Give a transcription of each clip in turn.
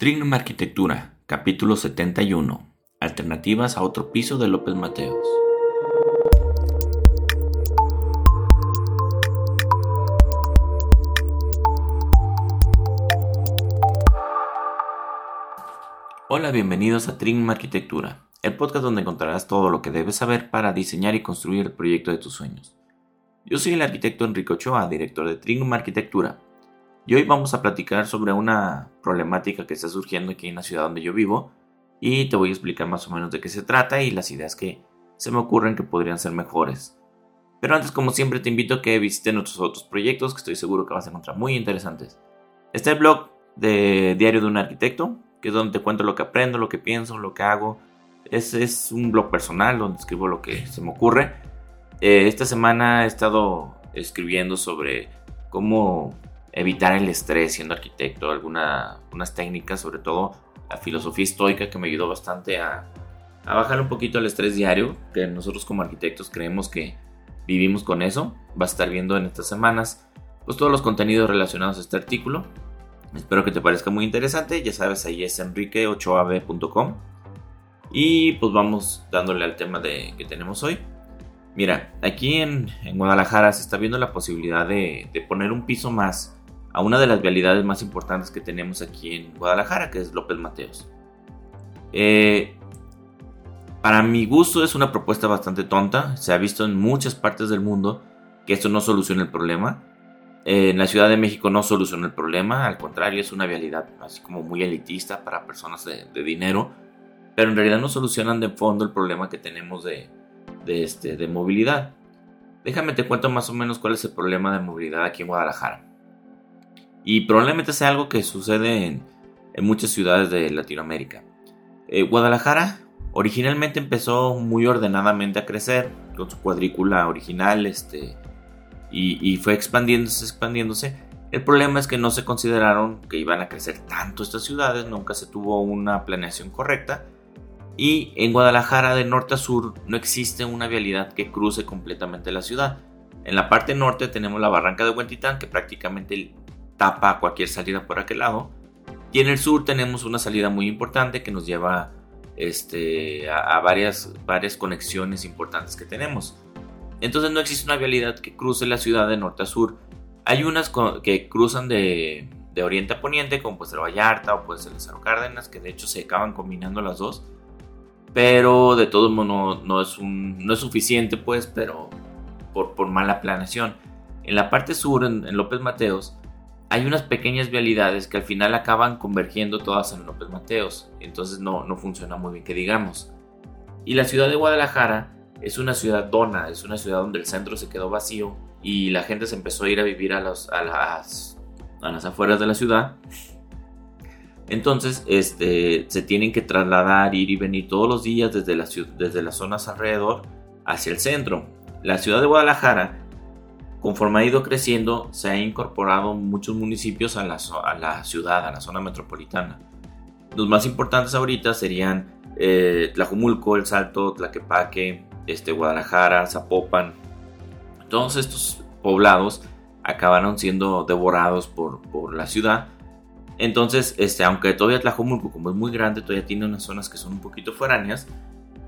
Trignum Arquitectura, capítulo 71. Alternativas a otro piso de López Mateos. Hola, bienvenidos a Trignum Arquitectura, el podcast donde encontrarás todo lo que debes saber para diseñar y construir el proyecto de tus sueños. Yo soy el arquitecto Enrique Ochoa, director de Trignum Arquitectura, y hoy vamos a platicar sobre una problemática que está surgiendo aquí en la ciudad donde yo vivo y te voy a explicar más o menos de qué se trata y las ideas que se me ocurren que podrían ser mejores. Pero antes, como siempre, te invito a que visites nuestros otros proyectos que estoy seguro que vas a encontrar muy interesantes. Está el blog de Diario de un Arquitecto, que es donde te cuento lo que aprendo, lo que pienso, lo que hago. Es, es un blog personal donde escribo lo que se me ocurre. Eh, esta semana he estado escribiendo sobre cómo evitar el estrés siendo arquitecto, algunas técnicas, sobre todo la filosofía estoica que me ayudó bastante a, a bajar un poquito el estrés diario, que nosotros como arquitectos creemos que vivimos con eso. Vas a estar viendo en estas semanas pues todos los contenidos relacionados a este artículo. Espero que te parezca muy interesante, ya sabes, ahí es enrique8ab.com. Y pues vamos dándole al tema de, que tenemos hoy. Mira, aquí en, Guadalajara se está viendo la posibilidad de, de poner un piso más a una de las vialidades más importantes que tenemos aquí en Guadalajara, que es López Mateos. Eh, para mi gusto es una propuesta bastante tonta, se ha visto en muchas partes del mundo que esto no soluciona el problema. en la Ciudad de México no soluciona el problema, al contrario es una vialidad así como muy elitista para personas de, dinero, pero en realidad no solucionan de fondo el problema que tenemos de, de, este, de movilidad. Déjame te cuento más o menos cuál es el problema de movilidad aquí en Guadalajara. Y probablemente sea algo que sucede en, muchas ciudades de Latinoamérica. Eh, Guadalajara originalmente empezó muy ordenadamente a crecer con su cuadrícula original este, y, fue expandiéndose, expandiéndose. El problema es que no se consideraron que iban a crecer tanto estas ciudades, nunca se tuvo una planeación correcta. Y en Guadalajara de norte a sur no existe una vialidad que cruce completamente la ciudad. En la parte norte tenemos la barranca de Huentitán que prácticamente tapa cualquier salida por aquel lado. Y en el sur tenemos una salida muy importante que nos lleva este, a, varias, varias conexiones importantes que tenemos. Entonces no existe una vialidad que cruce la ciudad de norte a sur. Hay unas que cruzan de, de oriente a poniente, como puede ser Vallarta o puede ser Lázaro Cárdenas, que de hecho se acaban combinando las dos. Pero de todos modos no, es, un, no es suficiente, pues, pero por, por mala planeación. En la parte sur, en López Mateos, hay unas pequeñas vialidades que al final acaban convergiendo todas en López Mateos, entonces no, no funciona muy bien que digamos. Y la ciudad de Guadalajara es una ciudad dona, es una ciudad donde el centro se quedó vacío y la gente se empezó a ir a vivir a, los, a, las, a las afueras de la ciudad. Entonces este, se tienen que trasladar, ir y venir todos los días desde, la, desde las zonas alrededor hacia el centro. La ciudad de Guadalajara Conforme ha ido creciendo, se ha incorporado muchos municipios a la, ciudad, a la zona metropolitana. Los más importantes ahorita serían eh, Tlajumulco, El Salto, Tlaquepaque, este, Guadalajara, Zapopan. Todos estos poblados acabaron siendo devorados por, la ciudad. Entonces, este, aunque todavía Tlajumulco, como es muy grande, todavía tiene unas zonas que son un poquito foráneas,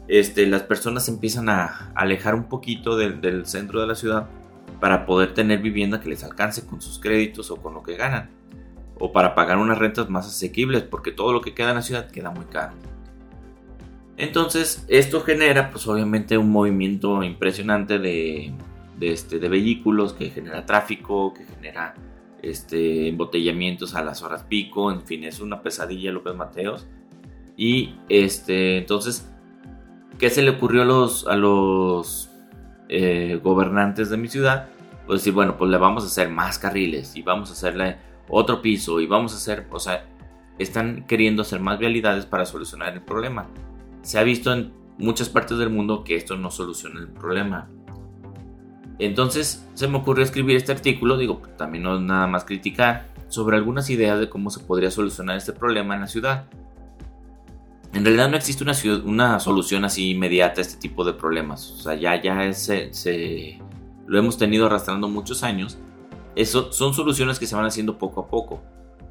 este, las personas empiezan a alejar un poquito del centro de la ciudad para poder tener vivienda que les alcance con sus créditos o con lo que ganan, o para pagar unas rentas más asequibles, porque todo lo que queda en la ciudad queda muy caro. Entonces, esto genera, pues obviamente, un movimiento impresionante de, este, de vehículos que genera tráfico, que genera este, embotellamientos a las horas pico, en fin, es una pesadilla López Mateos. Y este, entonces, ¿qué se le ocurrió a los, a los eh, gobernantes de mi ciudad? pues decir, bueno, pues le vamos a hacer más carriles y vamos a hacerle otro piso y vamos a hacer, o sea, están queriendo hacer más vialidades para solucionar el problema. Se ha visto en muchas partes del mundo que esto no soluciona el problema. Entonces se me ocurrió escribir este artículo, digo, también no es nada más criticar, sobre algunas ideas de cómo se podría solucionar este problema en la ciudad. En realidad no existe una, una solución así inmediata a este tipo de problemas. O sea, ya, ya se, lo hemos tenido arrastrando muchos años, eso son soluciones que se van haciendo poco a poco.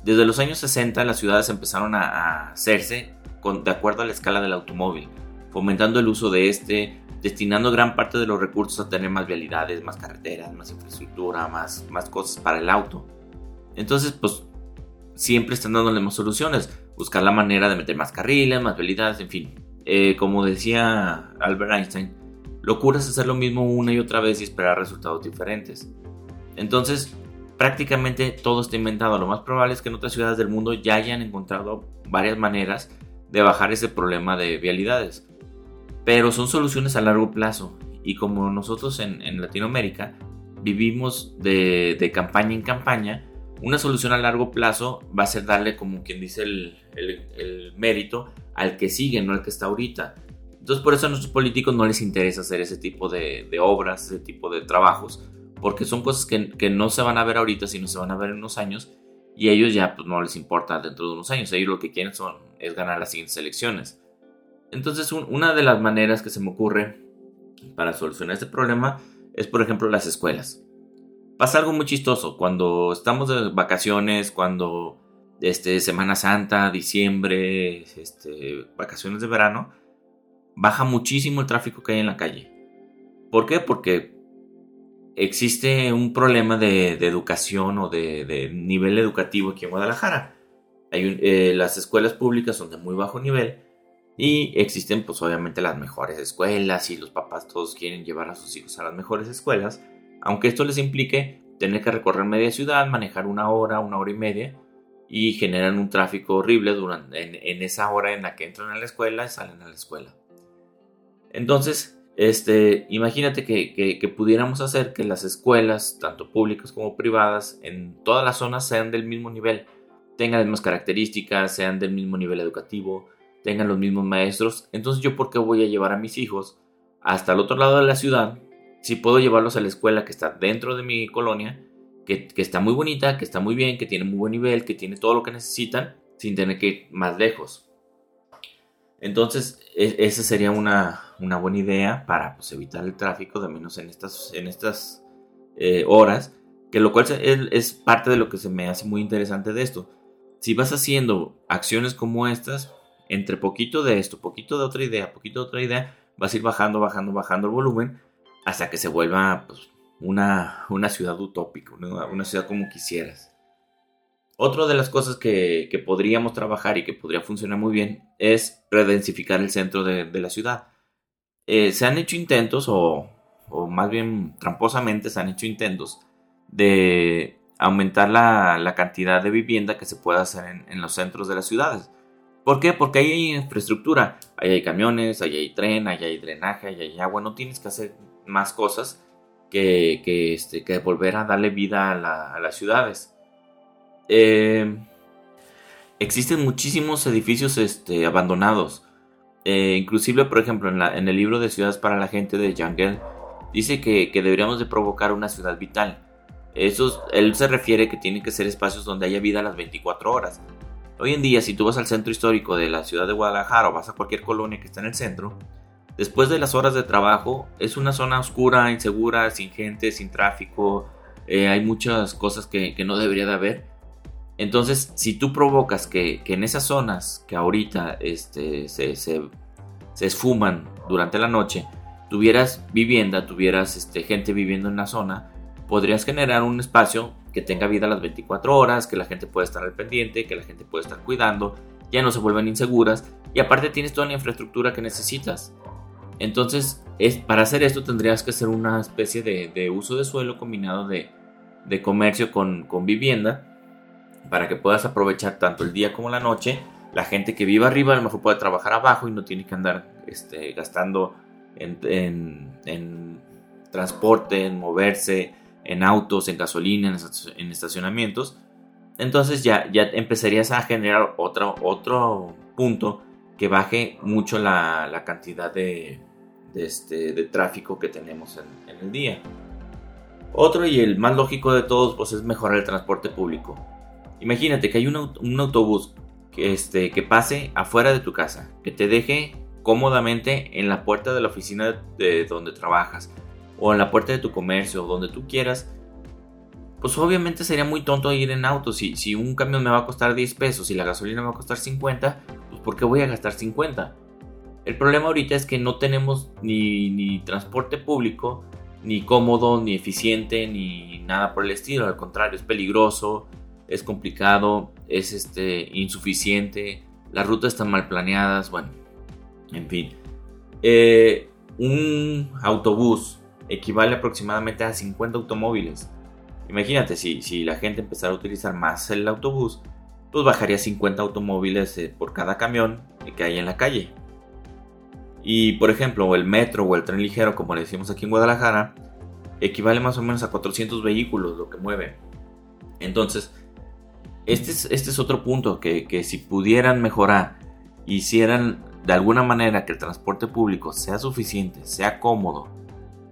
Desde los años 60 las ciudades empezaron a, hacerse con, de acuerdo a la escala del automóvil, fomentando el uso de este, destinando gran parte de los recursos a tener más vialidades, más carreteras, más infraestructura, más, más cosas para el auto. Entonces, pues siempre están dándole más soluciones, buscar la manera de meter más carriles, más vialidades, en fin. Eh, como decía Albert Einstein, locura es hacer lo mismo una y otra vez y esperar resultados diferentes. Entonces, prácticamente todo está inventado. Lo más probable es que en otras ciudades del mundo ya hayan encontrado varias maneras de bajar ese problema de vialidades. Pero son soluciones a largo plazo. Y como nosotros en, Latinoamérica vivimos de, campaña en campaña, una solución a largo plazo va a ser darle, como quien dice, el, mérito al que sigue, no al que está ahorita. Entonces por eso a nuestros políticos no les interesa hacer ese tipo de, de obras, ese tipo de trabajos, porque son cosas que, no se van a ver ahorita, sino se van a ver en unos años y a ellos ya pues, no les importa dentro de unos años, ellos lo que quieren son, es ganar las siguientes elecciones. Entonces una de las maneras que se me ocurre para solucionar este problema es por ejemplo las escuelas. Pasa algo muy chistoso cuando estamos de vacaciones, cuando este, Semana Santa, diciembre, este, vacaciones de verano, baja muchísimo el tráfico que hay en la calle. ¿Por qué? Porque existe un problema de, educación o de, nivel educativo aquí en Guadalajara. Hay eh, las escuelas públicas son de muy bajo nivel y existen pues obviamente las mejores escuelas y los papás todos quieren llevar a sus hijos a las mejores escuelas, aunque esto les implique tener que recorrer media ciudad, manejar una hora, una hora y media y generan un tráfico horrible durante, en, esa hora en la que entran a la escuela y salen a la escuela. Entonces, este, imagínate que, pudiéramos hacer que las escuelas, tanto públicas como privadas, en todas las zonas sean del mismo nivel, tengan las mismas características, sean del mismo nivel educativo, tengan los mismos maestros. Entonces, ¿yo por qué voy a llevar a mis hijos hasta el otro lado de la ciudad si puedo llevarlos a la escuela que está dentro de mi colonia, que, que está muy bonita, que está muy bien, que tiene muy buen nivel, que tiene todo lo que necesitan, sin tener que ir más lejos? Entonces, e, esa sería una, buena idea para pues, evitar el tráfico, de menos en estas, en estas eh, horas, que lo cual es, parte de lo que se me hace muy interesante de esto. Si vas haciendo acciones como estas, entre poquito de esto, poquito de otra idea, poquito de otra idea, vas a ir bajando, bajando, bajando el volumen hasta que se vuelva pues, una, ciudad utópica, una ciudad como quisieras. Otra de las cosas que, podríamos trabajar y que podría funcionar muy bien es redensificar el centro de, la ciudad. Eh, se han hecho intentos, o, más bien tramposamente se han hecho intentos, de aumentar la, cantidad de vivienda que se pueda hacer en, los centros de las ciudades. ¿Por qué? Porque ahí hay infraestructura, ahí hay camiones, ahí hay tren, ahí hay drenaje, ahí hay agua, no tienes que hacer más cosas que, que, este, que volver a darle vida a las ciudades. Eh, existen muchísimos edificios este, abandonados. Eh, inclusive, por ejemplo, en, el libro de Ciudades para la Gente de Jangel, dice que, deberíamos de provocar una ciudad vital. Eso, él se refiere que tienen que ser espacios donde haya vida las 24 horas. Hoy en día, si tú vas al centro histórico de la ciudad de Guadalajara o vas a cualquier colonia que está en el centro, después de las horas de trabajo es una zona oscura, insegura, sin gente, sin tráfico, eh, hay muchas cosas que, que no debería de haber entonces, si tú provocas que, en esas zonas que ahorita este, se, esfuman durante la noche, tuvieras vivienda, tuvieras este, gente viviendo en la zona, podrías generar un espacio que tenga vida las 24 horas, que la gente pueda estar al pendiente, que la gente pueda estar cuidando, ya no se vuelvan inseguras y aparte tienes toda la infraestructura que necesitas. Entonces, es, para hacer esto tendrías que hacer una especie de, uso de suelo combinado de, comercio con, con vivienda para que puedas aprovechar tanto el día como la noche. La gente que vive arriba a lo mejor puede trabajar abajo y no tiene que andar este, gastando en, transporte, en moverse, en autos, en gasolina, en estacionamientos. Entonces ya, ya empezarías a generar otro, otro punto que baje mucho la, cantidad de, este, de, tráfico que tenemos en, el día. Otro y el más lógico de todos pues es mejorar el transporte público. Imagínate que hay un, autobús que, este, que pase afuera de tu casa, que te deje cómodamente en la puerta de la oficina de donde trabajas o en la puerta de tu comercio, donde tú quieras, pues obviamente sería muy tonto ir en auto. Si, si un camión me va a costar 10 pesos y la gasolina me va a costar 50, pues ¿por qué voy a gastar 50? El problema ahorita es que no tenemos ni, ni transporte público, ni cómodo, ni eficiente, ni nada por el estilo. Al contrario, es peligroso, es complicado, es este, insuficiente, las rutas están mal planeadas, bueno, en fin. Eh, un autobús equivale aproximadamente a 50 automóviles. Imagínate, si, si la gente empezara a utilizar más el autobús, pues bajaría 50 automóviles eh, por cada camión que hay en la calle. Y por ejemplo, el metro o el tren ligero, como le decimos aquí en Guadalajara, equivale más o menos a 400 vehículos lo que mueve. Entonces, este es, este es otro punto que, que si pudieran mejorar, hicieran de alguna manera que el transporte público sea suficiente, sea cómodo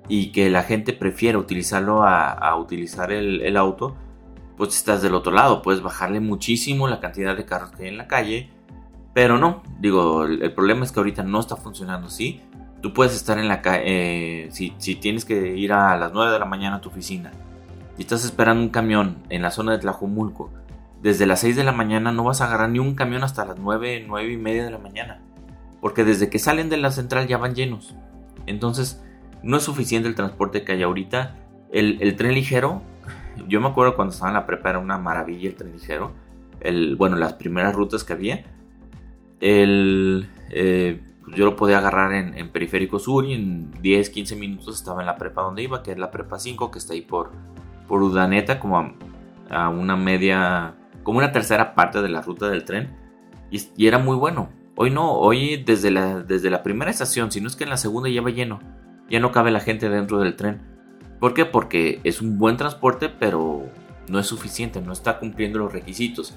y que la gente prefiera utilizarlo a, utilizar el, auto, pues estás del otro lado, puedes bajarle muchísimo la cantidad de carros que hay en la calle, pero no, digo, el, problema es que ahorita no está funcionando así. Tú puedes estar en la calle, eh, si, si tienes que ir a las 9 de la mañana a tu oficina y estás esperando un camión en la zona de Tlajomulco, desde las 6 de la mañana no vas a agarrar ni un camión hasta las 9, 9 y media de la mañana. Porque desde que salen de la central ya van llenos. Entonces, no es suficiente el transporte que hay ahorita. El, tren ligero, yo me acuerdo cuando estaba en la prepa era una maravilla el tren ligero. El, bueno, las primeras rutas que había. El, eh, yo lo podía agarrar en, Periférico Sur y en 10, 15 minutos estaba en la prepa donde iba, que es la prepa 5, que está ahí por, por Udaneta, como a, una media, como una tercera parte de la ruta del tren. y era muy bueno. Hoy no, hoy desde la, desde la primera estación, si no es que en la segunda ya va lleno, ya no cabe la gente dentro del tren. ¿Por qué? Porque es un buen transporte, pero no es suficiente, no está cumpliendo los requisitos.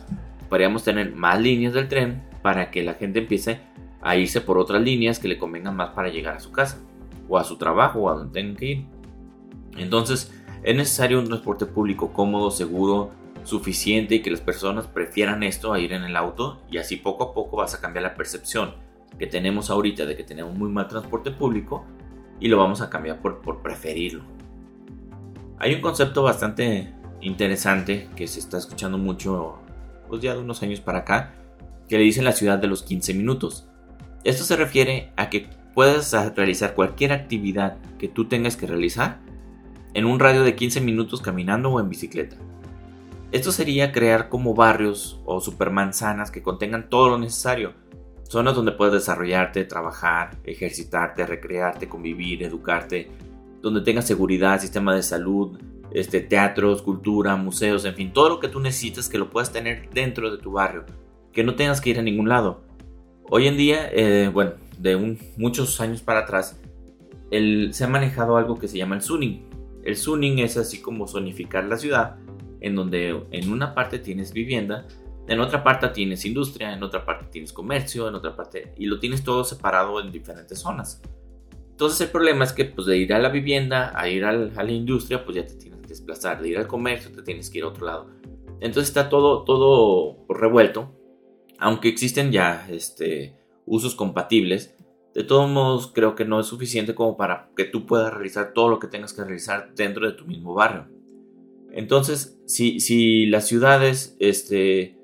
Podríamos tener más líneas del tren para que la gente empiece a irse por otras líneas que le convengan más para llegar a su casa, o a su trabajo, o a donde tengan que ir. Entonces, es necesario un transporte público cómodo, seguro, suficiente y que las personas prefieran esto a ir en el auto y así poco a poco vas a cambiar la percepción que tenemos ahorita de que tenemos muy mal transporte público y lo vamos a cambiar por, por preferirlo. Hay un concepto bastante interesante que se está escuchando mucho pues ya de unos años para acá que le dicen la ciudad de los 15 minutos. Esto se refiere a que puedas realizar cualquier actividad que tú tengas que realizar en un radio de 15 minutos caminando o en bicicleta. Esto sería crear como barrios o supermanzanas que contengan todo lo necesario. Zonas donde puedes desarrollarte, trabajar, ejercitarte, recrearte, convivir, educarte, donde tengas seguridad, sistema de salud, este, teatros, cultura, museos, en fin, todo lo que tú necesitas que lo puedas tener dentro de tu barrio, que no tengas que ir a ningún lado. Hoy en día, eh, bueno, de muchos años para atrás, se ha manejado algo que se llama el zoning. El zoning es así como zonificar la ciudad en donde en una parte tienes vivienda, en otra parte tienes industria, en otra parte tienes comercio, en otra parte y lo tienes todo separado en diferentes zonas. Entonces el problema es que pues de ir a la vivienda, a ir a la industria, pues ya te tienes que desplazar, de ir al comercio te tienes que ir a otro lado. Entonces está todo, todo revuelto, aunque existen ya este, usos compatibles. De todos modos, creo que no es suficiente como para que tú puedas realizar todo lo que tengas que realizar dentro de tu mismo barrio. Entonces, si, las ciudades este,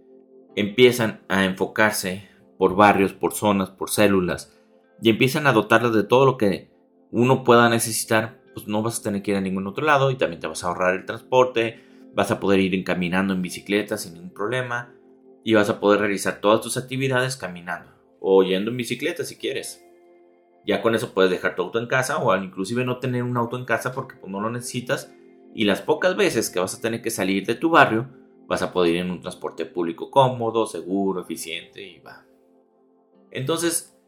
empiezan a enfocarse por barrios, por zonas, por células, y empiezan a dotarlas de todo lo que uno pueda necesitar, pues no vas a tener que ir a ningún otro lado y también te vas a ahorrar el transporte, vas a poder ir caminando en bicicleta sin ningún problema y vas a poder realizar todas tus actividades caminando o yendo en bicicleta si quieres. Ya con eso puedes dejar tu auto en casa o inclusive no tener un auto en casa porque pues, no lo necesitas y las pocas veces que vas a tener que salir de tu barrio, vas a poder ir en un transporte público cómodo, seguro, eficiente y va. Entonces,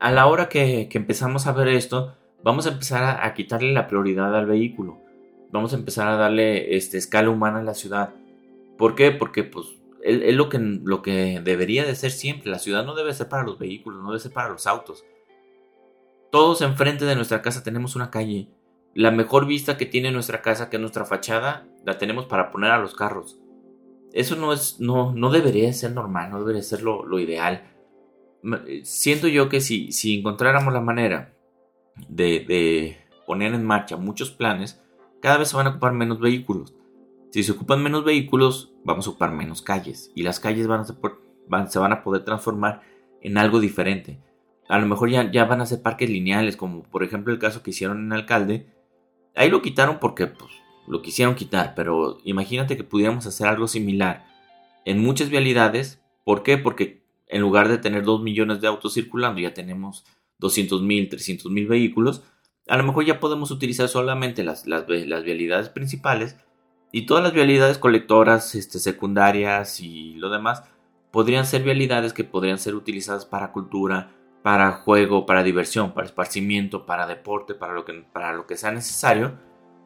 a la hora que, empezamos a ver esto, vamos a empezar a, quitarle la prioridad al vehículo. Vamos a empezar a darle este, escala humana a la ciudad. ¿Por qué? Porque pues es, lo, que, debería de ser siempre. La ciudad no debe ser para los vehículos, no debe ser para los autos. Todos enfrente de nuestra casa tenemos una calle la mejor vista que tiene nuestra casa, que es nuestra fachada, la tenemos para poner a los carros. Eso no es, no, no debería ser normal, no debería ser lo, ideal. Siento yo que si, si encontráramos la manera de, de, poner en marcha muchos planes, cada vez se van a ocupar menos vehículos. Si se ocupan menos vehículos, vamos a ocupar menos calles y las calles van a se van a poder transformar en algo diferente. A lo mejor ya, ya van a ser parques lineales, como por ejemplo el caso que hicieron en Alcalde. Ahí lo quitaron porque pues, lo quisieron quitar, pero imagínate que pudiéramos hacer algo similar en muchas vialidades. ¿Por qué? Porque en lugar de tener 2 millones de autos circulando, ya tenemos 200 mil, 300 mil vehículos. A lo mejor ya podemos utilizar solamente las, las, las vialidades principales y todas las vialidades colectoras, este, secundarias y lo demás podrían ser vialidades que podrían ser utilizadas para cultura, para juego, para diversión, para esparcimiento, para deporte, para lo que, para lo que sea necesario.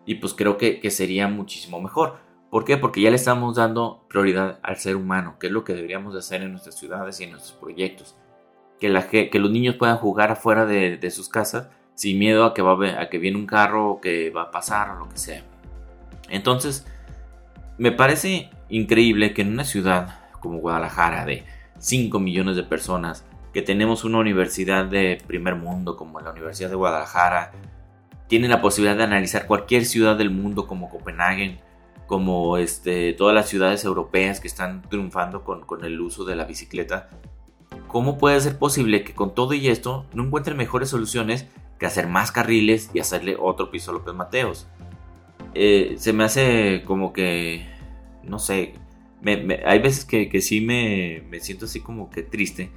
Y pues creo que, que sería muchísimo mejor. ¿Por qué? Porque ya le estamos dando prioridad al ser humano, que es lo que deberíamos de hacer en nuestras ciudades y en nuestros proyectos. Que, la, que los niños puedan jugar afuera de, de sus casas sin miedo a que, va a, a que viene un carro o que va a pasar o lo que sea. Entonces, me parece increíble que en una ciudad como Guadalajara de 5 millones de personas, que tenemos una universidad de primer mundo como la Universidad de Guadalajara, tienen la posibilidad de analizar cualquier ciudad del mundo como Copenhague, como este, todas las ciudades europeas que están triunfando con, con el uso de la bicicleta. ¿Cómo puede ser posible que con todo y esto no encuentren mejores soluciones que hacer más carriles y hacerle otro piso a López Mateos? Eh, se me hace como que, no sé, hay veces que, que sí me, me, siento así como que triste,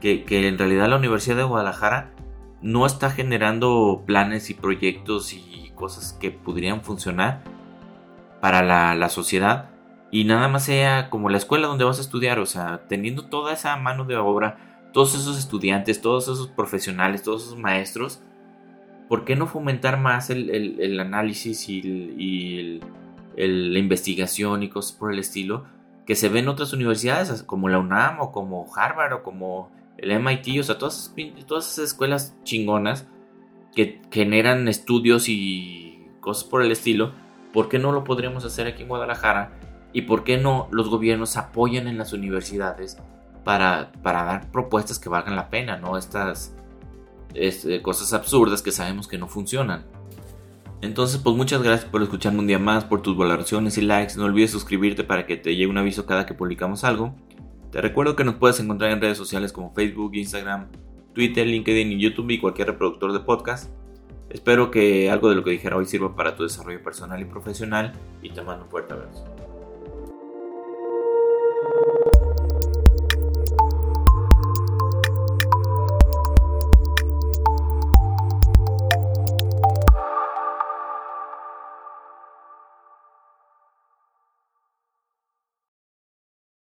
que, que, en realidad la Universidad de Guadalajara no está generando planes y proyectos y cosas que podrían funcionar para la, la sociedad y nada más sea como la escuela donde vas a estudiar, o sea, teniendo toda esa mano de obra, todos esos estudiantes, todos esos profesionales, todos esos maestros, ¿por qué no fomentar más el, el, análisis y, el, la investigación y cosas por el estilo que se ven en otras universidades como la UNAM o como Harvard o como el MIT, o sea, todas, todas esas escuelas chingonas que generan estudios y cosas por el estilo, ¿por qué no lo podríamos hacer aquí en Guadalajara? ¿Y por qué no los gobiernos apoyan en las universidades para, para dar propuestas que valgan la pena, no estas este, cosas absurdas que sabemos que no funcionan. Entonces, pues muchas gracias por escucharme un día más, por tus valoraciones y likes. No olvides suscribirte para que te llegue un aviso cada que publicamos algo. Te recuerdo que nos puedes encontrar en redes sociales como Facebook, Instagram, Twitter, LinkedIn y YouTube y cualquier reproductor de podcast. Espero que algo de lo que dijera hoy sirva para tu desarrollo personal y profesional y te mando un fuerte abrazo.